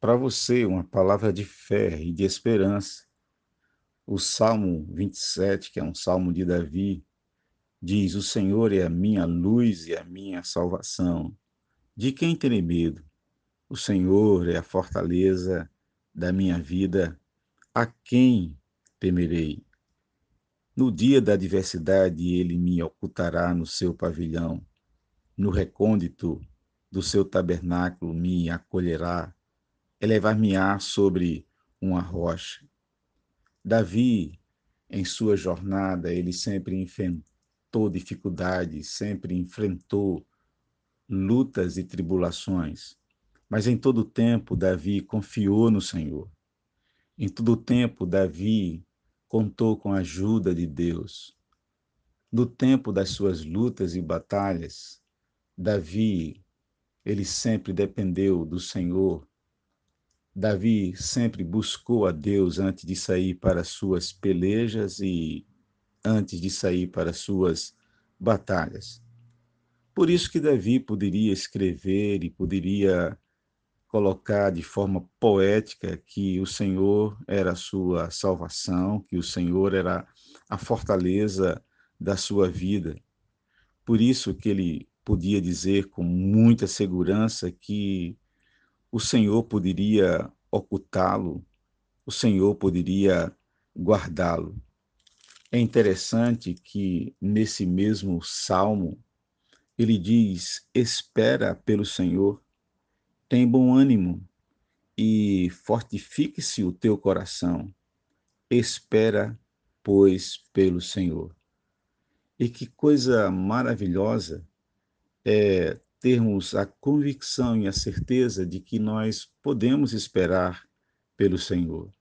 para você uma palavra de fé e de esperança. O Salmo 27, que é um salmo de Davi, diz: O Senhor é a minha luz e a minha salvação. De quem terei medo? O Senhor é a fortaleza da minha vida. A quem temerei? No dia da adversidade, ele me ocultará no seu pavilhão. No recôndito do seu tabernáculo me acolherá. Elevar-me-á sobre uma rocha. Davi, em sua jornada, ele sempre enfrentou dificuldades, sempre enfrentou lutas e tribulações. Mas em todo tempo, Davi confiou no Senhor. Em todo tempo, Davi contou com a ajuda de Deus. No tempo das suas lutas e batalhas, Davi, ele sempre dependeu do Senhor. Davi sempre buscou a Deus antes de sair para suas pelejas e antes de sair para suas batalhas. Por isso que Davi poderia escrever e poderia colocar de forma poética que o Senhor era a sua salvação, que o Senhor era a fortaleza da sua vida. Por isso que ele podia dizer com muita segurança que o Senhor poderia ocultá-lo, o Senhor poderia guardá-lo. É interessante que nesse mesmo salmo ele diz: espera pelo Senhor tem bom ânimo e fortifique-se o teu coração. Espera, pois, pelo Senhor. E que coisa maravilhosa é termos a convicção e a certeza de que nós podemos esperar pelo Senhor.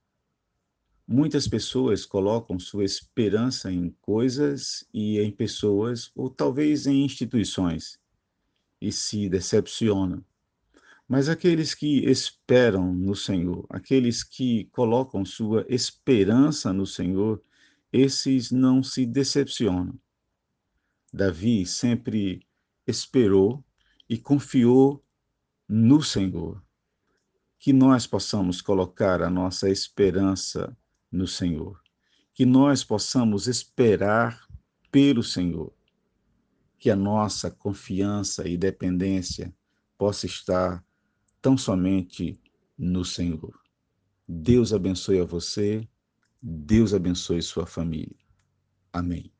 Muitas pessoas colocam sua esperança em coisas e em pessoas, ou talvez em instituições, e se decepcionam. Mas aqueles que esperam no Senhor, aqueles que colocam sua esperança no Senhor, esses não se decepcionam. Davi sempre esperou e confiou no Senhor. Que nós possamos colocar a nossa esperança no Senhor. Que nós possamos esperar pelo Senhor. Que a nossa confiança e dependência possa estar tão somente no Senhor. Deus abençoe a você, Deus abençoe sua família. Amém.